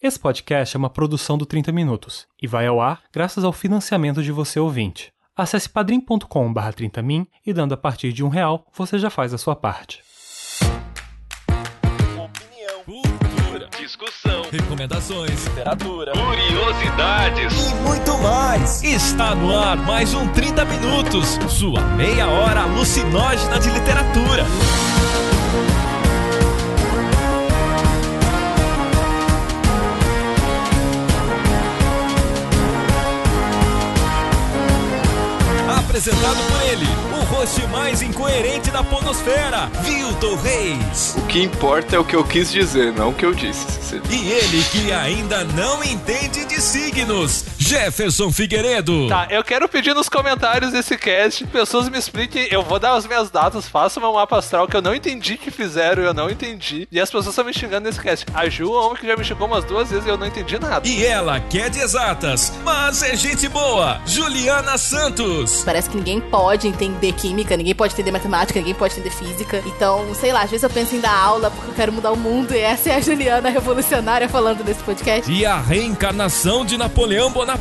Esse podcast é uma produção do 30 Minutos e vai ao ar graças ao financiamento de você ouvinte. Acesse padrim.com.br 30min e dando a partir de um real, você já faz a sua parte. Opinião, cultura, discussão, recomendações, literatura, curiosidades e muito mais. Está no ar mais um 30 Minutos, sua meia hora alucinógena de literatura. Apresentado por ele, o host mais incoerente da ponosfera, Vilton Reis. O que importa é o que eu quis dizer, não o que eu disse. E ele que ainda não entende de signos, Jefferson Figueiredo. Tá, eu quero pedir nos comentários desse cast, pessoas me expliquem, eu vou dar as minhas datas, façam um mapa astral que eu não entendi que fizeram, eu não entendi. E as pessoas estão me xingando nesse cast. A Ju, a que já me xingou umas duas vezes e eu não entendi nada. E ela que é de exatas, mas é gente boa, Juliana Santos. Parece que ninguém pode entender química, ninguém pode entender matemática, ninguém pode entender física. Então, sei lá, às vezes eu penso em dar aula porque eu quero mudar o mundo e essa é a Juliana revolucionária falando nesse podcast. E a reencarnação de Napoleão Bonaparte,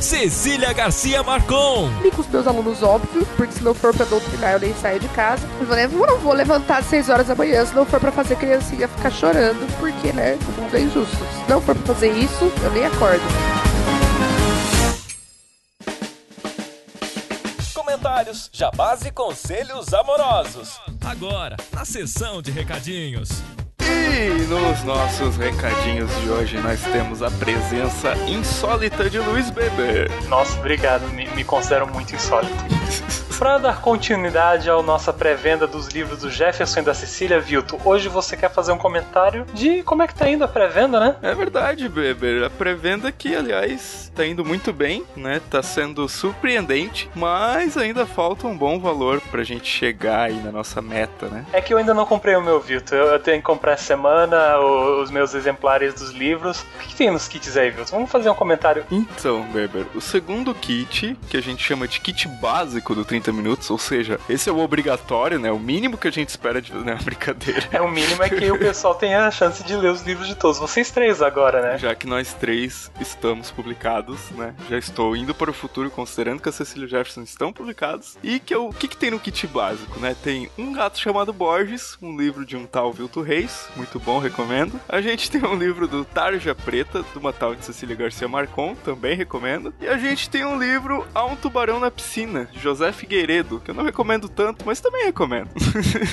Cecília Garcia Marcon. E com os meus alunos, óbvio, porque se não for pra doutrinar eu nem saio de casa. Eu não vou levantar às 6 horas da manhã se não for pra fazer criancinha ficar chorando, porque, né, o mundo é injusto. Se não for pra fazer isso, eu nem acordo. comentários, jabás e conselhos amorosos. Agora, na sessão de recadinhos. E nos nossos recadinhos de hoje nós temos a presença insólita de Luiz Beber. Nossa, obrigado, me, me considero muito insólito. Para dar continuidade à nossa pré-venda dos livros do Jefferson e da Cecília Vilto, hoje você quer fazer um comentário de como é que tá indo a pré-venda, né? É verdade, Beber. A pré-venda que, aliás, tá indo muito bem, né? Tá sendo surpreendente, mas ainda falta um bom valor pra gente chegar aí na nossa meta, né? É que eu ainda não comprei o meu Vilto. Eu tenho que comprar essa semana os meus exemplares dos livros. O que, tem nos kits aí, Vilto? Vamos fazer um comentário. Então, Beber, o segundo kit, que a gente chama de kit básico do 30 minutos, ou seja, esse é o obrigatório, né? O mínimo que a gente espera de. Né? Brincadeira. É, o mínimo é que o pessoal tenha a chance de ler os livros de todos. Vocês três agora, né? Já que nós três estamos publicados, né? Já estou indo para o futuro, considerando que a Cecília Jefferson estão publicados. E que o que, que tem no kit básico, né? Tem um gato chamado Borges, um livro de um tal Vilto Reis, muito bom, recomendo. A gente tem um livro do Tarja Preta, de uma tal de Cecília Garcia Marcon, também recomendo. E a gente tem um livro Há um Tubarão na Piscina, de José Figueiredo Figueiredo, que eu não recomendo tanto, mas também recomendo.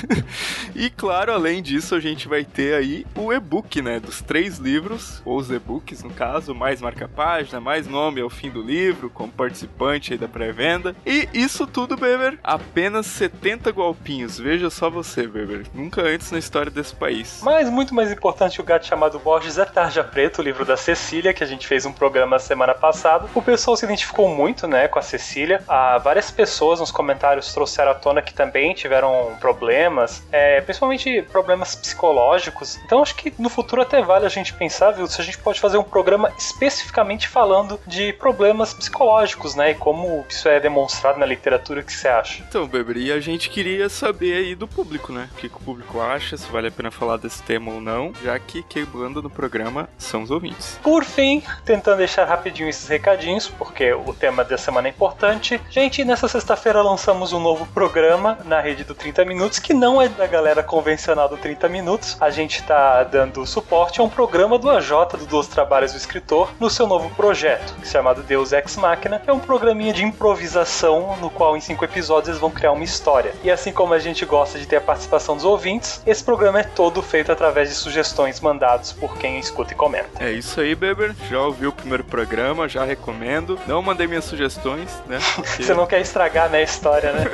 e claro, além disso, a gente vai ter aí o e-book, né, dos três livros, ou os e-books no caso, mais marca-página, mais nome ao fim do livro, como participante aí da pré-venda. E isso tudo, Beber, apenas 70 golpinhos. Veja só você, Beber. Nunca antes na história desse país. Mas muito mais importante, o gato chamado Borges é Tarja Preto, o livro da Cecília, que a gente fez um programa semana passada. O pessoal se identificou muito, né, com a Cecília. Há várias pessoas nos comentários trouxeram à tona que também tiveram problemas, é, principalmente problemas psicológicos. Então acho que no futuro até vale a gente pensar, viu, se a gente pode fazer um programa especificamente falando de problemas psicológicos, né? E como isso é demonstrado na literatura, o que você acha? Então, Beber, e a gente queria saber aí do público, né? O que, que o público acha, se vale a pena falar desse tema ou não, já que quem manda no programa são os ouvintes. Por fim, tentando deixar rapidinho esses recadinhos, porque o tema da semana é importante. Gente, nessa sexta-feira lançamos um novo programa na rede do 30 Minutos, que não é da galera convencional do 30 Minutos. A gente está dando suporte a um programa do AJ, do Dos Trabalhos do Escritor, no seu novo projeto, chamado Deus Ex Machina. É um programinha de improvisação, no qual em cinco episódios eles vão criar uma história. E assim como a gente gosta de ter a participação dos ouvintes, esse programa é todo feito através de sugestões mandadas por quem escuta e comenta. É isso aí, Beber. Já ouviu o primeiro programa, já recomendo. Não mandei minhas sugestões, né? Porque... Você não quer estragar, né? História, né?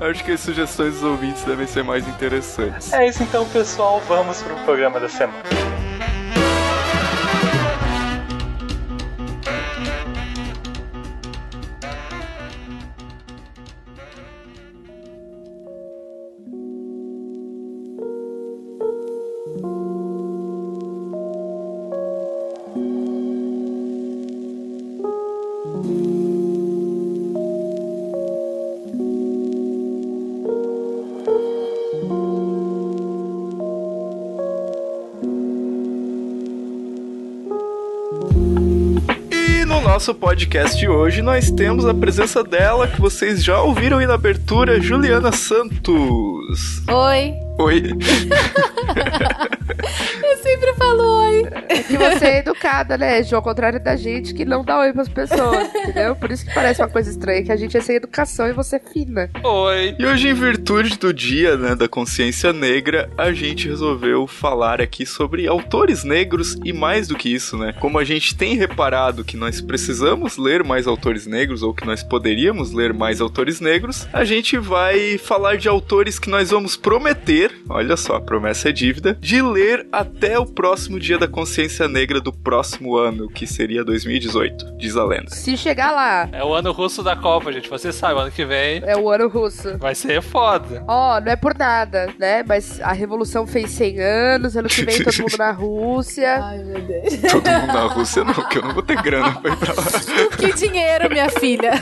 Acho que as sugestões dos ouvintes devem ser mais interessantes. É isso então, pessoal. Vamos pro programa da semana. Nosso podcast de hoje nós temos a presença dela, que vocês já ouviram aí na abertura, Juliana Santos. Oi. Oi. que você é educada, né, Ju? Ao contrário da gente que não dá oi pras pessoas, entendeu? Por isso que parece uma coisa estranha, que a gente é sem educação e você é fina. Oi. E hoje, em virtude do dia né, da consciência negra, a gente resolveu falar aqui sobre autores negros e mais do que isso, né? Como a gente tem reparado que nós precisamos ler mais autores negros ou que nós poderíamos ler mais autores negros, a gente vai falar de autores que nós vamos prometer, olha só, a promessa é dívida, de ler até o próximo dia da consciência negra do próximo ano, que seria 2018, diz a lenda. Se chegar lá, É o ano russo da Copa, gente. Você sabe, o ano que vem é o ano russo. vai ser foda. Ó, não é por nada, né? Mas a revolução fez 100 anos, ano que vem todo mundo na Rússia. Ai, meu Deus. Todo mundo na Rússia não, que eu não vou ter grana pra ir pra lá. Que dinheiro, minha filha.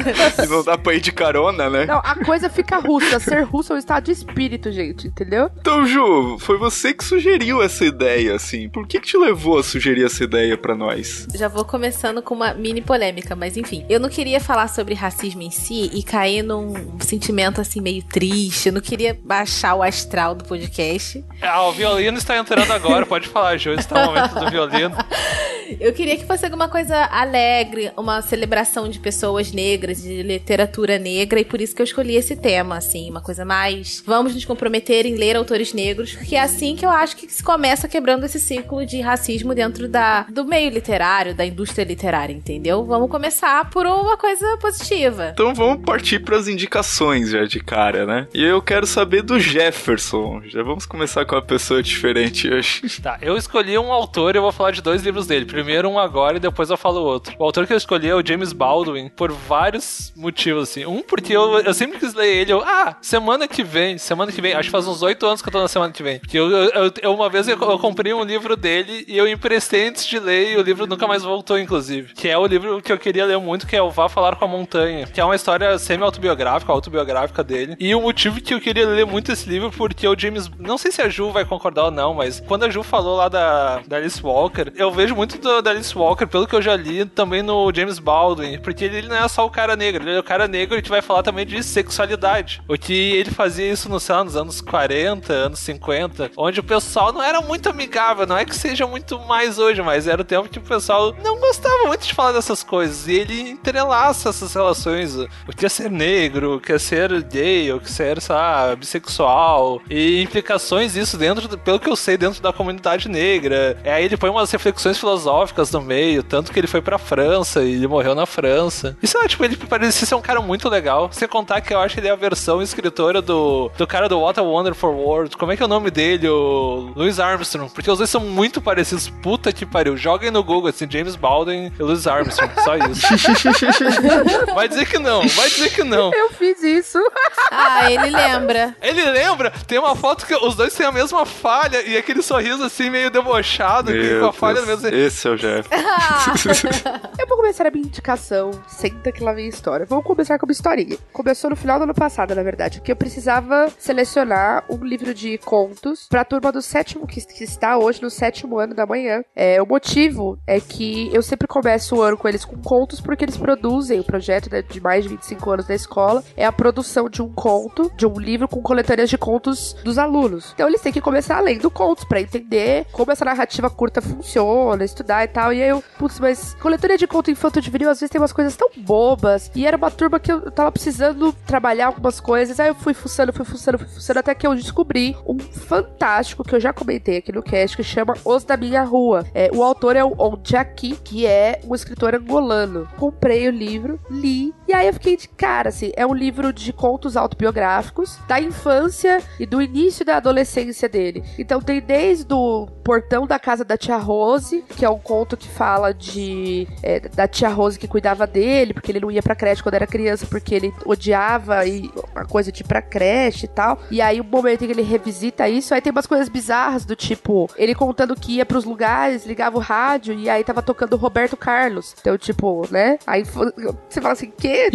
E não dá pra ir de carona, né? Não, a coisa fica russa. Ser russo é um estado de espírito, gente, entendeu? Então, Ju, foi você que sugeriu essa ideia, assim. Por que que te levou a sugerir essa ideia pra nós? Já vou começando com uma mini polêmica, mas enfim. Eu não queria falar sobre racismo em si e cair num sentimento assim meio triste. Eu não queria baixar o astral do podcast. Ah, o violino está entrando agora. Pode falar, Ju. Está o momento do violino. Eu queria que fosse alguma coisa alegre, uma celebração de pessoas negras, de literatura negra, e por isso que eu escolhi esse tema, assim, uma coisa mais. Vamos nos comprometer em ler autores negros, porque é assim que eu acho que se começa quebrando esse ciclo de racismo dentro da, do meio literário, da indústria literária, entendeu? Vamos começar por uma coisa positiva. Então vamos partir pras indicações já de cara, né? E eu quero saber do Jefferson. Já vamos começar com uma pessoa diferente hoje. Tá, eu escolhi um autor e eu vou falar de dois livros dele. Primeiro um agora e depois eu falo outro. O autor que eu escolhi é o James Baldwin, por vários motivos, assim. Um, porque eu, eu sempre quis ler ele. Eu, ah, semana que vem, semana que vem. Acho que faz uns oito anos que eu tô na semana que vem. Que eu, eu, eu- uma vez eu, eu comprei um livro dele e eu emprestei antes de ler e o livro nunca mais voltou, inclusive. Que é o livro que eu queria ler muito, que é o Vá Falar com a Montanha. Que é uma história semi-autobiográfica, autobiográfica dele. E o motivo que eu queria ler muito esse livro, porque o James. Não sei se a Ju vai concordar ou não, mas quando a Ju falou lá da, da Alice Walker, eu vejo muito do, da Alice Walker, pelo que eu já li, também no James Baldwin. Porque ele não é só o cara negro, ele é o cara negro e a gente vai falar também de sexualidade. O que ele fazia isso no, sei nos anos 40, anos 50, onde o pessoal não era muito amigável. Não é que seja muito mais hoje, mas era o tempo que o pessoal não gostava muito de falar dessas coisas. E ele entrelaça essas relações. O que é ser negro, o que é ser gay, o que é ser, lá, bissexual. E implicações disso dentro, pelo que eu sei, dentro da comunidade negra. Aí ele põe umas reflexões filosóficas no meio, tanto que ele foi pra França e ele morreu na França. E sei lá, tipo, ele parecia ser um cara muito legal. Sem contar que eu acho que ele é a versão escritora do, do cara do What a Wonderful World. Como é que é o nome dele? O Louis Armstrong. Porque os dois são muito parecidos. Puta que pariu. Joguem no Google, assim, James Baldwin e Louis Armstrong. Só isso. vai dizer que não, vai dizer que não. Eu fiz isso. Ah, ele lembra. Ele lembra, tem uma foto que os dois têm a mesma falha e aquele sorriso assim meio debochado, que com a falha mesmo. esse o Jeff. Eu vou começar a minha indicação. Senta que lá vem a história. Vamos começar com uma historinha. Começou no final do ano passado, na verdade, porque eu precisava selecionar um livro de contos pra turma do sétimo, que, que está hoje no sétimo ano da manhã. É, o motivo é que eu sempre começo o ano com eles com contos, porque eles produzem o projeto né, de mais de 25 anos da escola. É a produção de um conto, de um livro com coletâneas de contos dos alunos. Então eles têm que começar lendo contos pra entender como essa narrativa curta funciona, estudar e tal. E aí eu, putz, mas coletânea de conto infantil juvenil às vezes tem umas coisas tão bobas. E era uma turma que eu tava precisando trabalhar algumas coisas. Aí eu fui fuçando, fui fuçando, fui fuçando, até que eu descobri um fantástico que eu já comentei aqui no cast, que chama Os da Minha Rua. É, o autor é o Onjaki, que é um escritor angolano. Comprei o livro, li, e aí eu fiquei de cara, assim, é um livro de contos autobiográficos da infância e do início da adolescência dele. Então tem desde o Portão da Casa da Tia Rose, que é um conto que fala de é, da tia Rose que cuidava dele, porque ele não ia pra creche quando era criança, porque ele odiava e a coisa de ir pra creche e tal. E aí o momento em que ele revisita isso, aí tem umas coisas bizarras do tipo, ele contando que ia pros lugares, ligava o rádio e aí tava tocando Roberto Carlos. Então, tipo, né? Aí você fala assim, que? O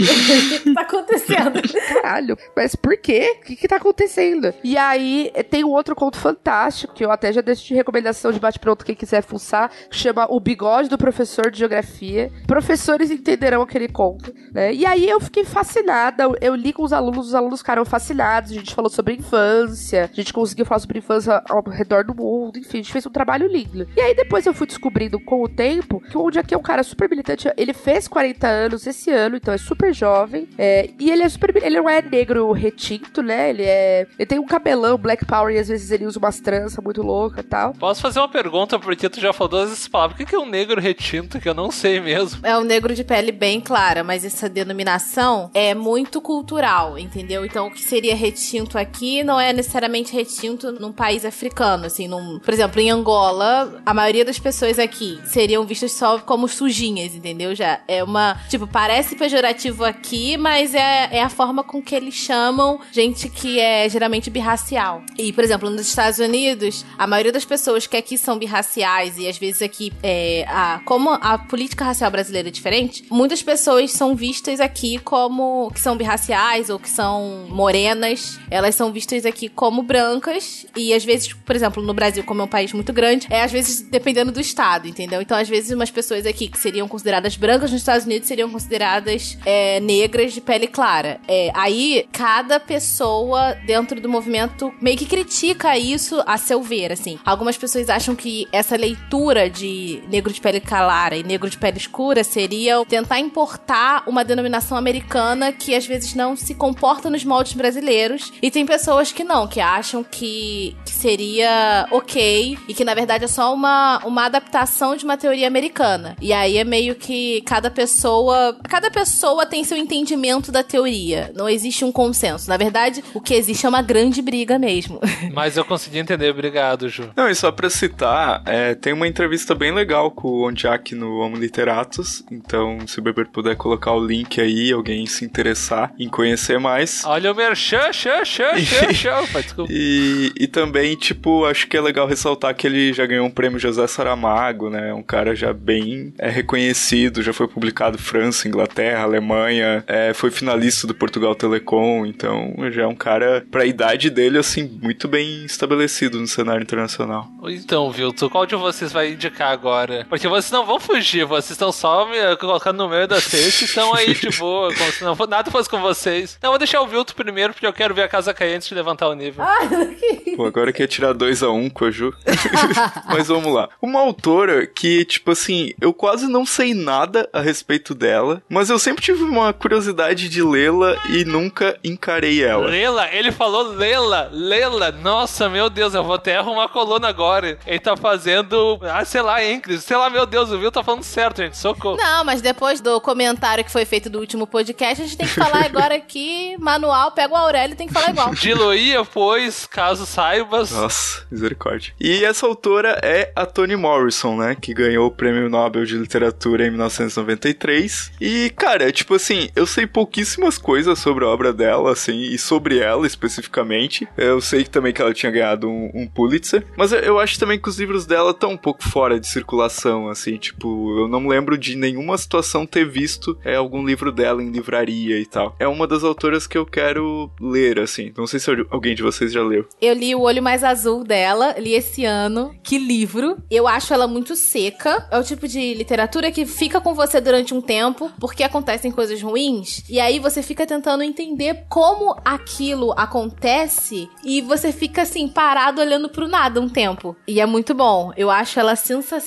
que tá acontecendo? Caralho, mas por quê? O que que tá acontecendo? E aí tem um outro conto fantástico, que eu até já deixo de recomendação de bate-pronto quem quiser fuçar, que chama chama O Bigode do Professor de Geografia. Professores entenderão aquele conto, né? E aí eu fiquei fascinada, eu li com os alunos, os alunos ficaram fascinados, a gente falou sobre infância, a gente conseguiu falar sobre infância ao redor do mundo, enfim, a gente fez um trabalho lindo. E aí depois eu fui descobrindo com o tempo que o Onde Aqui é um cara super militante, ele fez 40 anos esse ano, então é super jovem, é, e ele é super, ele não é negro retinto, né? Ele é, ele tem um cabelão black power e às vezes ele usa umas tranças muito loucas e tal. Posso fazer uma pergunta, porque tu já falou essas palavras. O que é um negro retinto que eu não sei mesmo? É um negro de pele bem clara, mas essa denominação é muito cultural, entendeu? Então, o que seria retinto aqui não é necessariamente retinto num país africano, assim, num, por exemplo, em Angola, a maioria das pessoas aqui seriam vistas só como sujinhas, entendeu? Já é uma, tipo, parece pejorativo aqui, mas é, é a forma com que eles chamam gente que é geralmente birracial. E, por exemplo, nos Estados Unidos, a maioria das pessoas que aqui são birraciais e às vezes aqui, é, a, como a política racial brasileira é diferente, muitas pessoas são vistas aqui como que são birraciais ou que são morenas. Elas são vistas aqui como brancas e às vezes, por exemplo, no Brasil, como é um país muito grande, é às vezes dependendo do estado, entendeu? Então, às vezes, umas pessoas aqui que seriam consideradas brancas nos Estados Unidos seriam consideradas é, negras de pele clara. É, aí, cada pessoa dentro do movimento meio que critica isso a seu ver, assim. Algumas pessoas acham que essa leitura de negro de pele clara e negro de pele escura seria tentar importar uma denominação americana que às vezes não se comporta nos moldes brasileiros. E tem pessoas que não, que acham que, que seria ok e que na verdade é só uma, uma adaptação de uma teoria americana. E aí é meio que cada pessoa. Cada pessoa tem seu entendimento da teoria. Não existe um consenso. Na verdade, o que existe é uma grande briga mesmo. Mas eu consegui entender, obrigado, Ju. Não, e só pra citar, é, tem uma entrevista bem legal com o Ondiak no Homo Literatus, então se o Beber puder colocar o link aí, alguém se interessar em conhecer mais. Olha o merchan, chan, chan, chan, chan. Pá, Desculpa. E, e também, tipo, acho que é legal ressaltar que ele já ganhou um prêmio José Saramago, né? Um cara já bem é, reconhecido, já foi publicado França, Inglaterra, Alemanha, é, foi finalista do Portugal Telecom, então já é um cara, pra idade dele, assim, muito bem estabelecido no cenário internacional. Então, Vilto, qual de vocês vai indicar agora? Porque vocês não vão fugir, vocês estão só me colocando no meio da cesta e estão aí de boa, como se não nada fosse com vocês. Não, vou deixar o Vilto primeiro, porque eu quero ver a casa cair antes de levantar o nível. Pô, agora quer tirar 2 a 1 um com a Ju. Mas vamos lá. Uma autora que, tipo assim, eu quase não sei nada a respeito dela, mas eu sempre tive uma curiosidade de lê-la e nunca encarei ela. Lela, ele falou Lela, Lela, nossa, meu Deus, eu vou até arrumar a coluna agora. Ele tá fazendo, ah, sei lá, Encris, sei lá, meu Deus, o Vilto tá falando certo, gente, socorro. Não, mas depois do comentário que foi feito do último podcast, a gente tem que falar agora aqui, manual, pega o Aurélio e tem que falar igual. Diluía, pois, caso saibas. Nossa, misericórdia. E essa autora é a Toni Morrison, né? Que ganhou o Prêmio Nobel de Literatura em 1993. E, cara, tipo assim, eu sei pouquíssimas coisas sobre a obra dela, assim, e sobre ela especificamente. Eu sei também que ela tinha ganhado um, um Pulitzer. Mas eu- eu acho também que os livros dela estão um pouco fora de circulação, assim, tipo, eu não lembro de nenhuma situação ter visto é, algum livro dela em livraria e tal. É uma das autoras que eu quero ler, assim. Não sei se alguém de vocês já leu. Eu li O Olho Mais Azul dela, li esse ano. Que livro. Eu acho ela muito seca. É o tipo de literatura que fica com você durante um tempo, porque acontecem coisas ruins. E aí você fica tentando entender como aquilo acontece. E você fica assim, parado olhando pro nada um tempo. E é muito bom. Eu acho ela sensacional,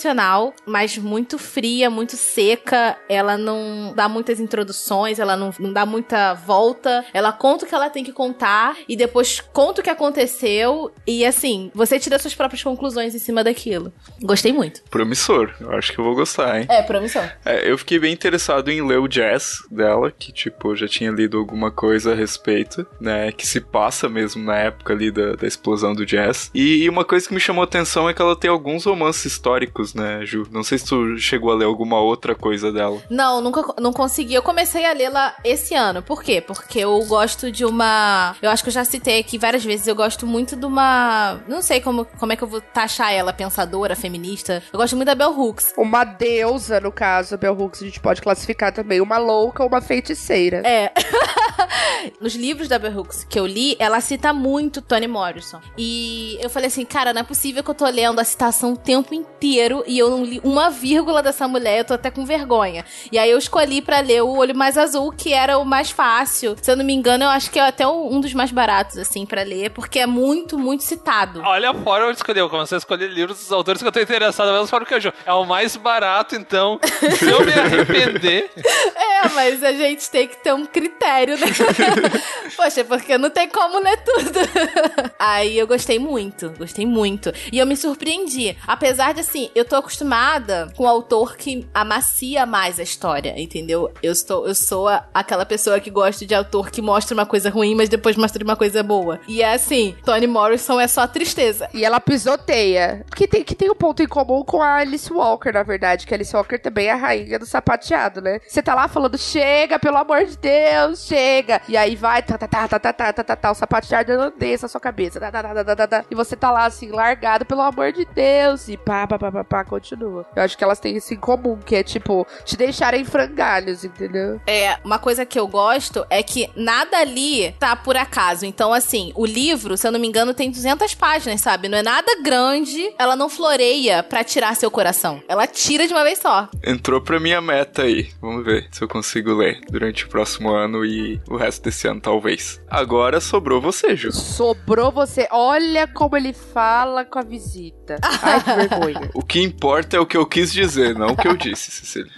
mas muito fria, muito seca. Ela não dá muitas introduções, ela não, não dá muita volta. Ela conta o que ela tem que contar e depois conta o que aconteceu. E assim, você tira suas próprias conclusões em cima daquilo. Gostei muito. Promissor, eu acho que eu vou gostar, hein? É, promissão. É, eu fiquei bem interessado em ler o jazz dela, que, tipo, eu já tinha lido alguma coisa a respeito, né? Que se passa mesmo na época ali da, da explosão do jazz. E, e uma coisa que me chamou a atenção é que ela tem alguns romances históricos, né, Ju? Não sei se tu chegou a ler alguma outra coisa dela. Não, nunca não consegui. Eu comecei a lê-la esse ano. Por quê? Porque eu gosto de uma. Eu acho que eu já citei aqui várias vezes. Eu gosto muito de uma. Não sei como, como é que eu vou taxar ela, pensadora, feminista. Eu gosto muito da Bell Hooks. Uma deusa, no caso, a Bell Hooks, a gente pode classificar também uma louca ou uma feiticeira. É. Nos livros da Bell Hooks que eu li, ela cita muito Toni Morrison. E eu falei assim, cara, não é possível que eu tô lendo a citação o tempo inteiro e eu não li uma vírgula dessa mulher, eu tô até com vergonha. E aí eu escolhi pra ler O Olho Mais Azul, que era o mais fácil. Se eu não me engano, eu acho que é até um dos mais baratos, assim, pra ler, porque é muito, muito citado. Olha a forma de escolher. Eu comecei a escolher livros dos autores que eu tô interessado, mesmo forma que eu É o mais barato, então. Se eu me arrepender. É, mas a gente tem que ter um critério, né? Poxa, porque não tem como ler tudo. Aí eu gostei muito, gostei muito. E eu me surpreendi. Apesar de, assim, eu tô acostumada com o autor que amacia mais a história, entendeu? Eu, estou, eu sou a, aquela pessoa que gosta de autor que mostra uma coisa ruim, mas depois mostra uma coisa boa. E é assim, Toni Morrison é só tristeza. E ela pisoteia. Que tem, que tem um ponto em comum com a Alice Walker, na verdade, que a Alice Walker também é a rainha do sapateado, né? Você tá lá falando, chega, pelo amor de Deus, chega. E aí vai, tá, tá, tá, tá, tá, tá, tá, tá, tá o sapateado desce a sua cabeça. Tá, tá, tá, tá, tá, tá, e você tá lá, assim, largado, pelo amor de Deus. E pá, pá, pá, pá, pá, continua. Eu acho que elas têm isso em comum, que é, tipo, te deixarem frangalhos, entendeu? É, uma coisa que eu gosto é que nada ali tá por acaso. Então, assim, o livro, se eu não me engano, tem 200 páginas, sabe? Não é nada grande. Ela não floreia pra tirar seu coração. Ela tira de uma vez só. Entrou pra minha meta aí. Vamos ver se eu consigo ler durante o próximo ano e o resto desse ano, talvez. Agora sobrou você, Ju. Sobrou você. Olha como ele fala com a visita. Ai, que vergonha. O que importa é o que eu quis dizer, não o que eu disse, Cecília.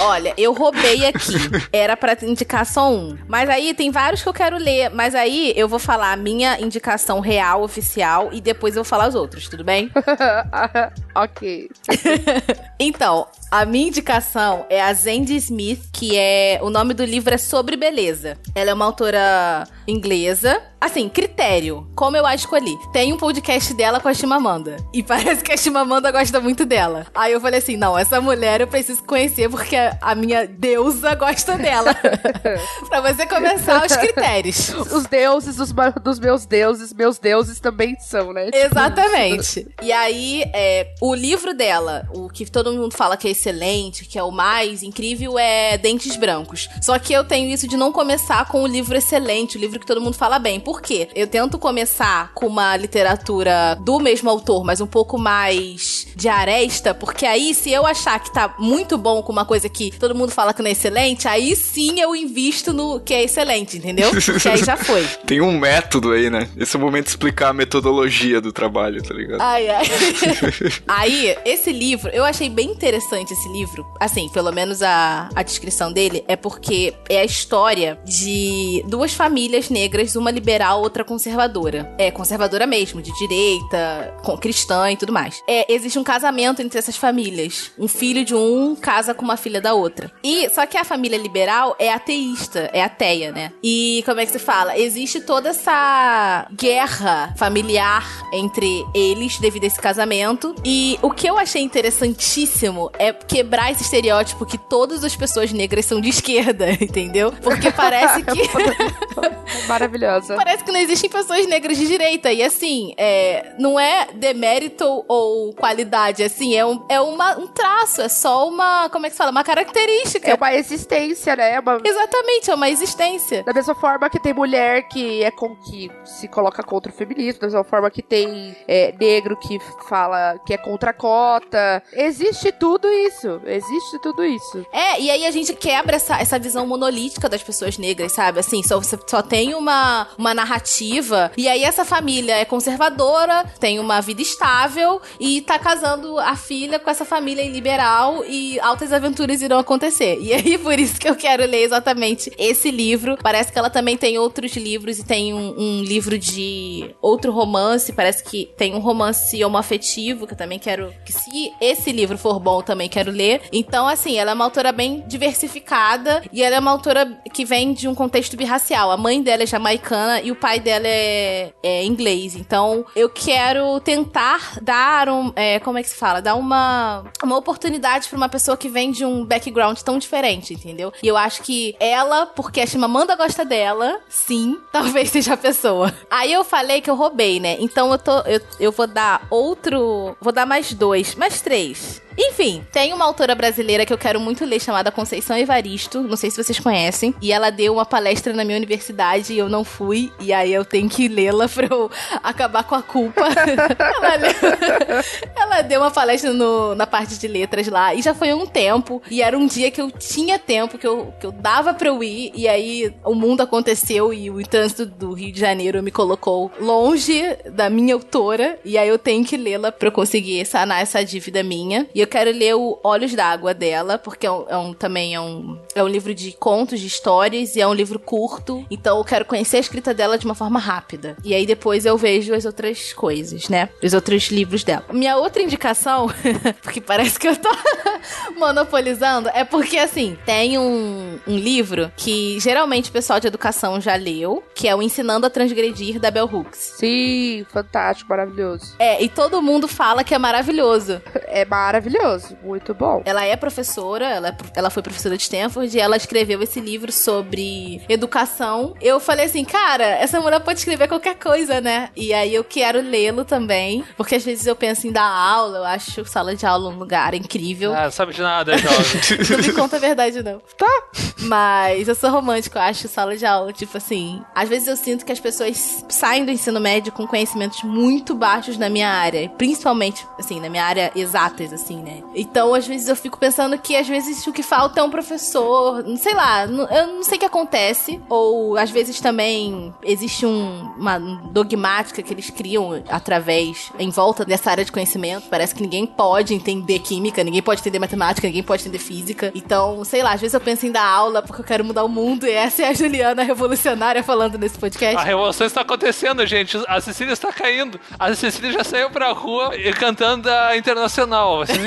Olha, eu roubei aqui. Era pra indicar só um. Mas aí tem vários que eu quero ler. Mas aí eu vou falar a minha indicação real, oficial, e depois eu vou falar os outros, tudo bem? ok. então, a minha indicação é a Zandy Smith, que é. O nome do livro é Sobre Beleza. Ela é uma autora inglesa. Assim, critério. Como eu a escolhi? Tem um podcast dela com a Chimamanda. E parece que a Chimamanda gosta muito dela. Aí eu falei assim: não, essa mulher eu preciso conhecer porque a minha deusa gosta dela. pra você começar os critérios. Os deuses dos, dos, meus deuses, meus deuses também são, né? Tipo Exatamente. e aí, é, o livro dela, o que todo mundo fala que é excelente, que é o mais incrível, é Dentes Brancos. Só que eu tenho isso de não começar com o livro excelente, o livro que todo mundo fala bem. Por quê? Eu tento começar com uma literatura do mesmo autor, mas um pouco mais de aresta, porque aí, se eu achar que tá muito bom com uma coisa que todo mundo fala que não é excelente, aí sim eu invisto no que é excelente, entendeu? Porque aí já foi. Tem um método aí, né? Esse é o momento de explicar a metodologia do trabalho, tá ligado? Ai, ai. aí, esse livro, eu achei bem interessante esse livro. Assim, pelo menos a, a descrição dele é porque é a história de duas famílias negras, uma liberal, outra conservadora. É, conservadora mesmo, de direita, com cristã e tudo mais. É, existe um casamento entre essas famílias. Um filho de um casa com uma filha da outra. E só que a família liberal é ateísta, é ateia, né? E como é que se fala? Existe toda essa guerra familiar entre eles devido a esse casamento. E o que eu achei interessantíssimo é quebrar esse estereótipo que todas as pessoas negras são de esquerda, entendeu? Porque parece que Maravilhosa. Parece que não existem pessoas negras de direita. E assim, é, não é demérito ou qualidade, assim, é, um, é uma, um traço, é só uma, como é que se fala? Uma característica. É uma existência, né? É uma... Exatamente, é uma existência. Da mesma forma que tem mulher que é com que se coloca contra o feminismo, da mesma forma que tem é, negro que fala que é contra a cota. Existe tudo isso. Existe tudo isso. É, e aí a gente quebra essa, essa visão monolítica das pessoas negras, sabe? Assim, só, você só tem uma, uma narrativa. E aí essa família é conservadora, tem uma vida estável e tá casando a filha com essa família liberal e altas aventuras irão acontecer. E aí por isso que eu quero ler exatamente esse livro. Parece que ela também tem outros livros e tem um, um livro de outro romance. Parece que tem um romance homoafetivo que eu também quero. Que se esse livro for bom, eu também quero ler. Então, assim, ela é uma autora bem diversificada e ela é uma autora que vem de um contexto birracial. A mãe dela é jamaicana e o pai dela é, é inglês. Então, eu quero tentar dar um. É, como é que se fala? Dar uma, uma oportunidade pra uma pessoa que vem de um background tão diferente, entendeu? E eu acho que ela, porque a Chimamanda gosta dela, sim, talvez seja a pessoa. Aí eu falei que eu roubei, né? Então eu tô. Eu, eu vou dar outro. Vou dar mais dois, mais três. Enfim, tem uma autora brasileira que eu quero muito ler chamada Conceição Evaristo. Não sei se vocês conhecem. E ela deu uma palestra na minha universidade e eu não fui. E aí eu tenho que lê-la pra eu acabar com a culpa. ela, deu uma palestra no- na parte de letras lá. E já foi um tempo. E era um dia que eu tinha tempo, que eu, que eu dava pra eu ir. E aí o mundo aconteceu e o trânsito do Rio de Janeiro me colocou longe da minha autora. E aí eu tenho que lê-la pra eu conseguir sanar essa dívida minha. E eu quero ler o Olhos d'Água dela, porque é um, é um- também é um, é um livro de contos, de histórias, e é um livro curto. Então eu quero conhecer a escrita dela de uma forma rápida. E aí depois eu vejo as outras coisas, né? Os outros livros dela. Minha outra indicação, porque parece que eu tô monopolizando, é porque assim, tem um, um livro que geralmente o pessoal de educação já leu, que é o Ensinando a Transgredir da Bell Hooks. Sim, fantástico, maravilhoso. É, e todo mundo fala que é maravilhoso. É maravilhoso, muito bom. Ela é professora, ela, é ela foi professora de Stanford e ela escreveu esse livro sobre educação. Eu falei assim, cara, essa mulher pode escrever qualquer coisa, né? E aí eu quero lê-lo também, porque às vezes eu penso em dar aula, eu acho sala de aula um lugar incrível. Ah, não sabe de nada, jovem. Não me conta a verdade, não. Tá. Mas eu sou romântico, eu acho sala de aula, tipo assim. Às vezes eu sinto que as pessoas saem do ensino médio com conhecimentos muito baixos na minha área. Principalmente, assim, na minha área exatas, assim, né? Então, às vezes eu fico pensando que às vezes o que falta é um professor. não Sei lá, eu não sei o que acontece. Ou às vezes também existe um- uma dogmática que eles criam através, em volta dessa área de conhecimento. Parece que ninguém pode entender química, ninguém pode entender matemática, ninguém pode entender física. Então, sei lá, às vezes eu penso em dar aula porque eu quero mudar o mundo e essa é a Juliana revolucionária falando nesse podcast. A revolução está acontecendo, gente. A Cecília está caindo. A Cecília já saiu pra rua cantando a internacional. Vocês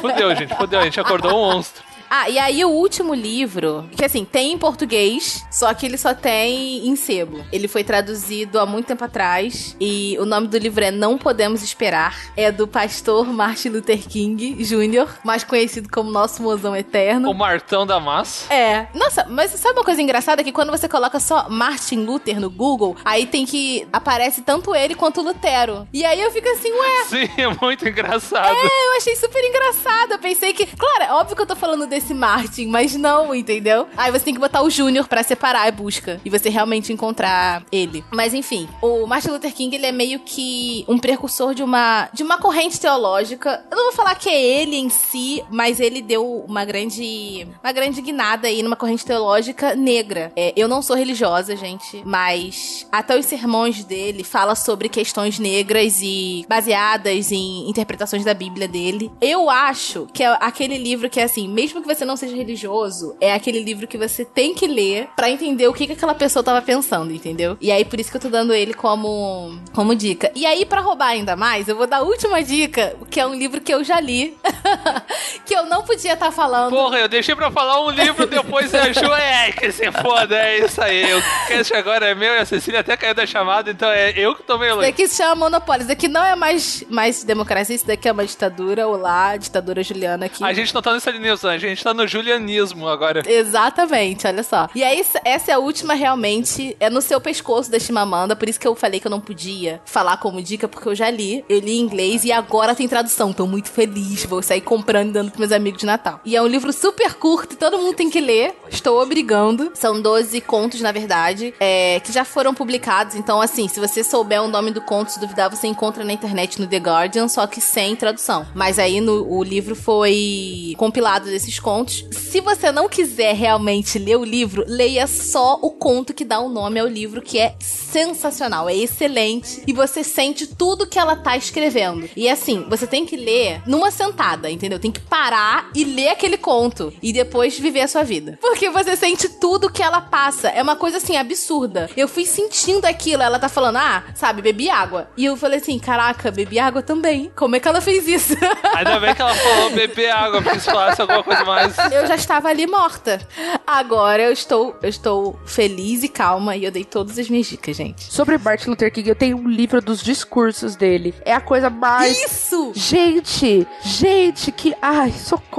Fudeu, gente. Fudeu. A gente acordou um monstro. Ah, e aí o último livro, que assim, tem em português, só que ele só tem em sebo. Ele foi traduzido há muito tempo atrás e o nome do livro é Não Podemos Esperar. É do pastor Martin Luther King Jr., mais conhecido como Nosso Mozão Eterno. O Martão da Massa. É. Nossa, mas sabe uma coisa engraçada? Que quando você coloca só Martin Luther no Google, aí tem que. aparece tanto ele quanto o Lutero. E aí eu fico assim, ué. Sim, é muito engraçado. É, eu achei super engraçado. Eu pensei que. Claro, é óbvio que eu tô falando desse Martin, mas não, entendeu? Aí você tem que botar o Júnior pra separar a busca. E você realmente encontrar ele. Mas enfim, o Martin Luther King, ele é meio que um precursor de uma, de uma corrente teológica. Eu não vou falar que é ele em si, mas ele deu uma grande. uma grande guinada aí numa corrente teológica negra. É, eu não sou religiosa, gente, mas até os sermões dele fala sobre questões negras e baseadas em interpretações da Bíblia dele. Eu acho que é aquele livro que é assim, mesmo que você não seja religioso, é aquele livro que você tem que ler pra entender o que, que aquela pessoa tava pensando, entendeu? E aí por isso que eu tô dando ele como como dica. E aí pra roubar ainda mais, eu vou dar a última dica, que é um livro que eu já li, não podia estar falando. Porra, eu deixei pra falar um livro, depois a Ju é que se foda, é isso aí. O cast agora é meu e a Cecília até caiu da chamada, então é eu que tomei o Isso leite. daqui se chama Monopólio. Isso daqui não é mais, mais democracia, isso daqui é uma ditadura. Olá, ditadura Juliana aqui. A gente não tá no stalinismo, a gente tá no julianismo agora. Exatamente, olha só. E aí, essa é a última realmente, é no seu pescoço da Chimamanda, por isso que eu falei que eu não podia falar como dica, porque eu já li. Eu li em inglês e agora tem tradução. Tô muito feliz, vou sair comprando e dando pros meus amigos de Natal. E é um livro super curto todo mundo tem que ler. Estou obrigando. São 12 contos, na verdade, é, que já foram publicados. Então, assim, se você souber o nome do conto, se duvidar, você encontra na internet no The Guardian, só que sem tradução. Mas aí no, o livro foi compilado desses contos. Se você não quiser realmente ler o livro, leia só o conto que dá o nome ao livro, que é sensacional, é excelente. E você sente tudo que ela tá escrevendo. E assim, você tem que ler numa sentada, entendeu? Tem que parar e ler aquele conto. E depois viver a sua vida. Porque você sente tudo que ela passa. É uma coisa assim, absurda. Eu fui sentindo aquilo. Ela tá falando, ah, sabe, bebi água. E eu falei assim, caraca, bebi água também. Como é que ela fez isso? Ainda bem que ela falou beber água, porque se falasse alguma coisa demais. Eu já estava ali morta. Agora eu estou, eu estou feliz e calma e eu dei todas as minhas dicas, gente. Sobre Martin Luther King, eu tenho um livro dos discursos dele. É a coisa mais. Isso! Gente, gente, que. Ai, socorro.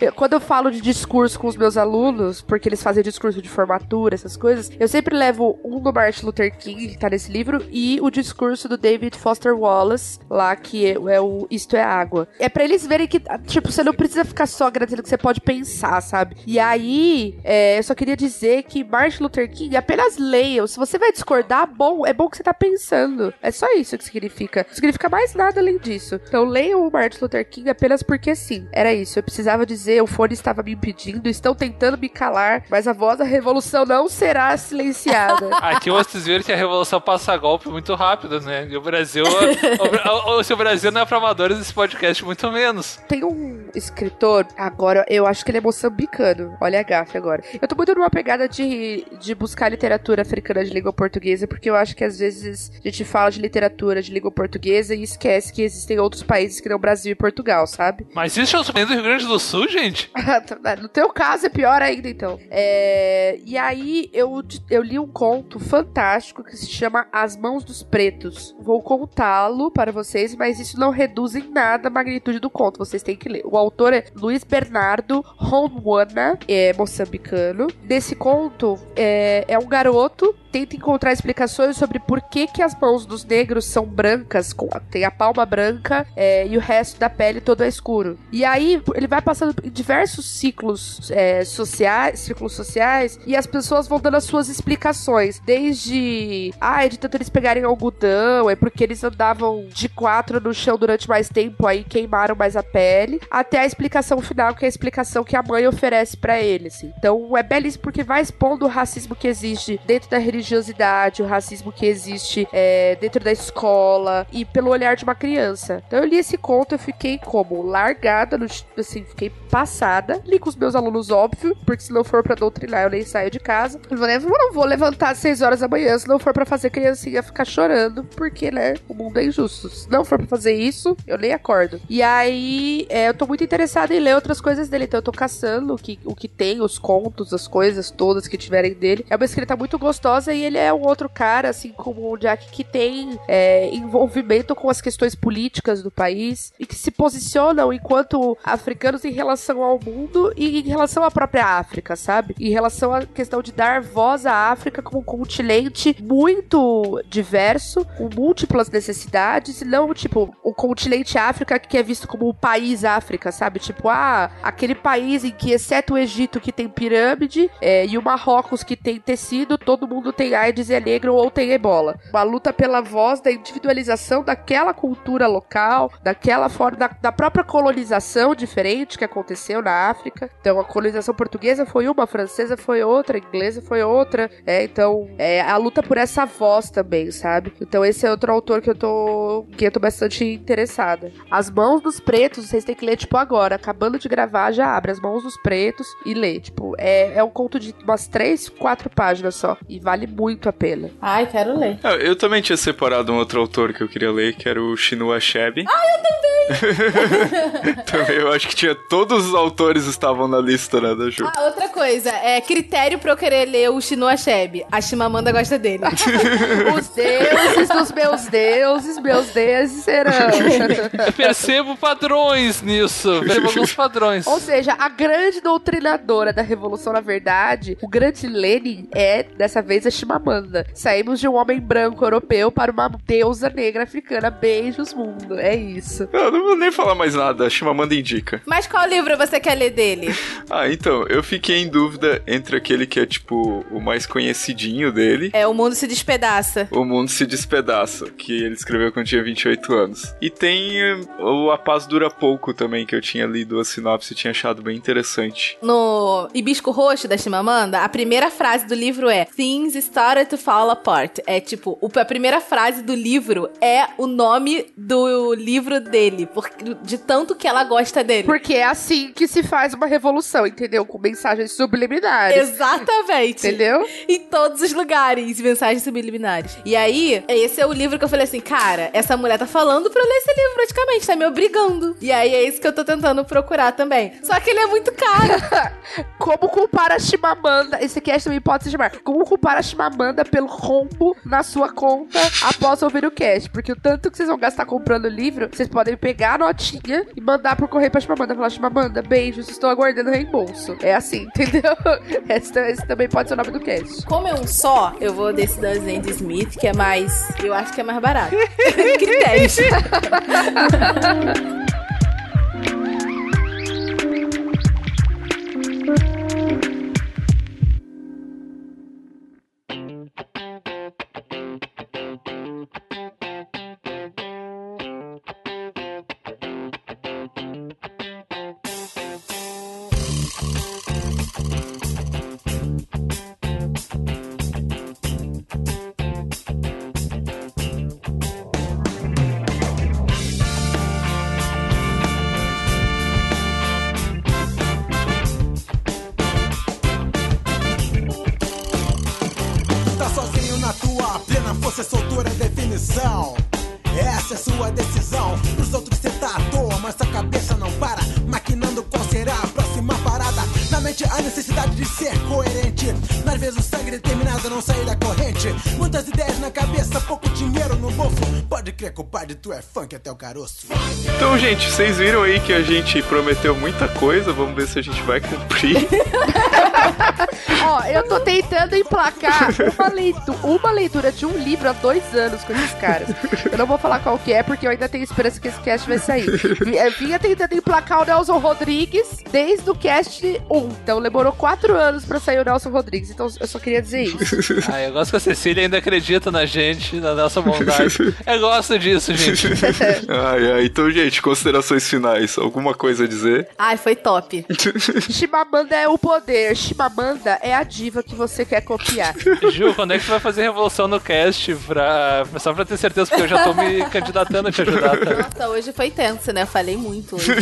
Eu- quando eu falo de discurso com os meus alunos, porque eles fazem discurso de formatura, essas coisas, eu sempre levo um do Martin Luther King, que tá nesse livro, e o discurso do David Foster Wallace, lá, que é, é o Isto é Água. É pra eles verem que, tipo, você não precisa ficar só agradecendo que você pode pensar, sabe? E aí, é, eu só queria dizer que Martin Luther King, apenas leiam. Se você vai discordar, bom, é bom que você tá pensando. É só isso que significa. Não significa mais nada além disso. Então leiam o Martin Luther King apenas porque sim. Era isso. Eu precisava dizer, o fone estava me impedindo, estão tentando me calar, mas a voz da revolução não será silenciada. Aqui vocês viram que a revolução passa golpe muito rápido, né? E o Brasil. o, o, se o Brasil não é pra amadores, esse podcast muito menos. Tem um escritor, agora eu acho que ele é moçambicano. Olha a gafe agora. Eu tô muito numa pegada de, de buscar literatura africana de língua portuguesa, porque eu acho que às vezes a gente fala de literatura de língua portuguesa e esquece que existem outros países que não Brasil e Portugal, sabe? Mas isso é o do Rio Grande do Sul, gente? no teu caso é pior ainda, então. É, E aí eu, eu li um conto fantástico que se chama As Mãos dos Pretos. Vou contá-lo para vocês, mas isso não reduz em nada a magnitude do conto. Vocês têm que ler. O autor é Luiz Bernardo Honwana, é moçambicano. Nesse conto, é, é um garoto tenta encontrar explicações sobre por que, que as mãos dos negros são brancas, com, tem a palma branca é, e o resto da pele todo é escuro. E aí ele vai passando em diversos ciclos é, sociais, ciclos sociais, e as pessoas vão dando as suas explicações. Desde, ah, é de tanto eles pegarem algodão, é porque eles andavam de quatro no chão durante mais tempo, aí queimaram mais a pele, até a explicação final, que é a explicação que a mãe oferece para eles. Assim. Então é belíssimo porque vai expondo o racismo que existe dentro da religiosidade, o racismo que existe é, dentro da escola e pelo olhar de uma criança. Então eu li esse conto, eu fiquei como largada, no, assim, fiquei passada. Li com os meus alunos, óbvio, porque se não for pra doutrinar, eu nem saio de casa. Eu não vou levantar às 6 horas da manhã se não for pra fazer criancinha ficar chorando, porque, né, o mundo é injusto. Se não for pra fazer isso, eu nem acordo. E aí, é, eu tô muito interessada em ler outras coisas dele, então eu tô caçando o que, o que tem, os contos, as coisas todas que tiverem dele. É uma escrita muito gostosa e ele é um outro cara, assim como o Jack, que tem é, envolvimento com as questões políticas do país e que se posicionam enquanto africanos em relação ao mundo e em relação à própria África, sabe? Em relação à questão de dar voz à África como um continente muito diverso, com múltiplas necessidades, e não, tipo, o continente África que é visto como o país África, sabe? Tipo, ah, aquele país em que, exceto o Egito, que tem pirâmide, é, e o Marrocos, que tem tecido, todo mundo tem AIDS e é negro ou tem ebola. Uma luta pela voz da individualização daquela cultura local, daquela forma, da, da própria colonização diferente que aconteceu na África. Então, a colonização portuguesa foi uma, a francesa foi outra, a inglesa foi outra. É, então, é a luta por essa voz também, sabe? Então, esse é outro autor que eu tô, que eu tô bastante interessada. As Mãos dos Pretos, vocês têm que ler, tipo, agora. Acabando de gravar, já abre As Mãos dos Pretos e lê. Tipo, é, é um conto de umas três, quatro páginas só. E vale muito a pena. Ai, quero ler. Ah, Eu também tinha separado um outro autor que eu queria ler, que era o Chinua Achebe. Ah, eu também! também eu acho que tinha todos os autores estavam na lista, né, da Ju. Ah, outra coisa, é critério pra eu querer ler o Chinua Achebe. A Chimamanda gosta dele. Os deuses dos meus deuses, meus deuses serão. Eu percebo padrões nisso. Percebo alguns padrões. Ou seja, a grande doutrinadora da revolução, na verdade, o grande Lenin é, dessa vez, a Chimamanda. Saímos de um homem branco europeu para uma deusa negra africana. Beijos, mundo. É isso. Eu não vou nem falar mais nada, a Chimamanda indica. Mas qual livro você quer ler dele? Ah, então, eu fiquei em dúvida entre aquele que é, tipo, o mais conhecidinho dele. É O Mundo se Despedaça. O Mundo se Despedaça, que ele escreveu quando tinha 28 anos. E tem eh, o A Paz Dura Pouco também, que eu tinha lido a sinopse e tinha achado bem interessante. No Hibisco Roxo da Chimamanda, a primeira frase do livro é Things started to fall apart. É tipo, a primeira frase do livro é o nome do livro dele, porque, de tanto que ela gosta dele. Porque é assim que se faz uma revolução, entendeu? Com mensagens subliminares. Exatamente. Entendeu? Em todos os lugares, mensagens subliminares. E aí, esse é o livro que eu falei assim, cara, essa mulher tá falando pra eu ler esse livro praticamente, tá me obrigando. E aí é isso que eu tô tentando procurar também. Só que ele é muito caro. Como culpar a Chimamanda? Esse cast também pode se chamar. Como culpar a Chimamanda pelo rombo na sua conta após ouvir o cast? Porque o tanto que vocês vão gastar comprando o livro, vocês podem pegar a notinha e mandar por correio pra Chimamanda. Falar, Chimamanda, beijos, estou aguardando reembolso. É assim, entendeu? Esse, esse também pode ser o nome do cast. Como é um só, eu vou desse da Zend Smith, que é mais. Eu acho que é mais barato. Critérios. na tua plena força, soltura definição. Essa é sua decisão. Pros outros cê tá à toa, mas sua cabeça não para. Maquinando qual será a próxima parada. Na mente a necessidade de ser coerente. Nas vezes o sangue determinado a não sair da corrente. Muitas ideias na cabeça, pouco dinheiro no bolso. Pode crer, compadre, tu é funk até o caroço. Então, gente, vocês viram aí que a gente prometeu muita coisa. Vamos ver se a gente vai cumprir. Ó, eu tô tentando emplacar uma leitura, uma leitura de um livro há dois anos com esses caras. Eu não vou falar qual que é, porque eu ainda tenho esperança que esse cast vai sair. É, Vinha tentando emplacar o Nelson Rodrigues desde o cast 1. Então demorou quatro anos pra sair o Nelson Rodrigues. Então eu só queria dizer isso. Ah, eu gosto que a Cecília ainda acredita na gente, na nossa bondade. Eu gosto disso, gente. ai, ai. Então, gente, considerações finais. Alguma coisa a dizer? Ai, foi top. Chimamanda é o poder. Chimamanda é a diva que você quer copiar. Ju, quando é que tu vai fazer revolução no cast? Pra... Só pra ter certeza, porque eu já tô me candidatando a te ajudar, tá? Nossa, hoje foi tenso, né? Eu falei muito hoje.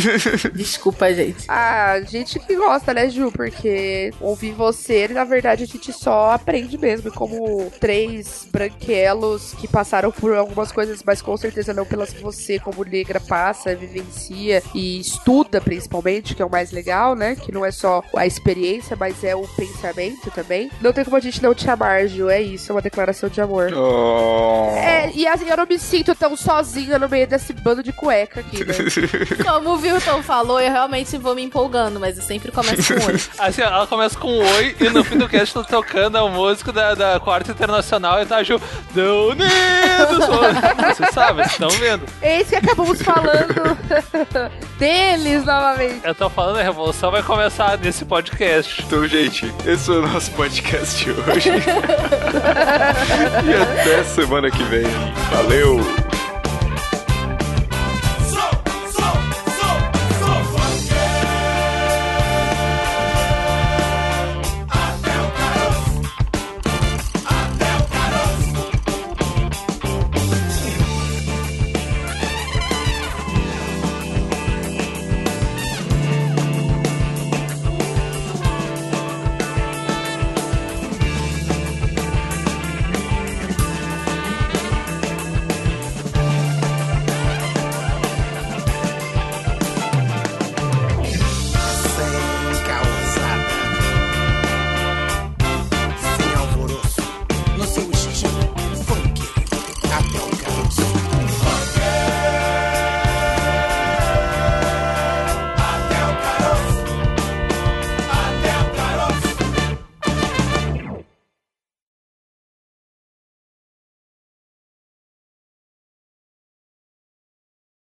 Desculpa, gente. Ah, gente que gosta, né, Ju? Porque ouvir você, na verdade, gente só aprende mesmo. Como três branquelos que passaram por algumas coisas, mas com certeza não pelas que você, como negra, passa, vivencia e estuda, principalmente, que é o mais legal, né? Que não é só a experiência, mas é o pensamento também. Não tem como a gente não te amar, Ju. É isso, é uma declaração de amor. Oh. É, e assim, eu não me sinto tão sozinha no meio desse bando de cueca aqui, né? Como o Wilton falou, eu realmente vou me empolgando, mas eu sempre começo com oi. Assim, ela começa com oi e no fim do cast tocando a música da, da Quarta Internacional e tá Ju, "Deu Unidos! Vocês sabem, vocês estão vendo. Eis que acabamos falando deles novamente. Eu tô falando, a revolução vai começar nesse podcast. Então, gente, esse foi o nosso podcast de hoje. e até semana que vem. Valeu!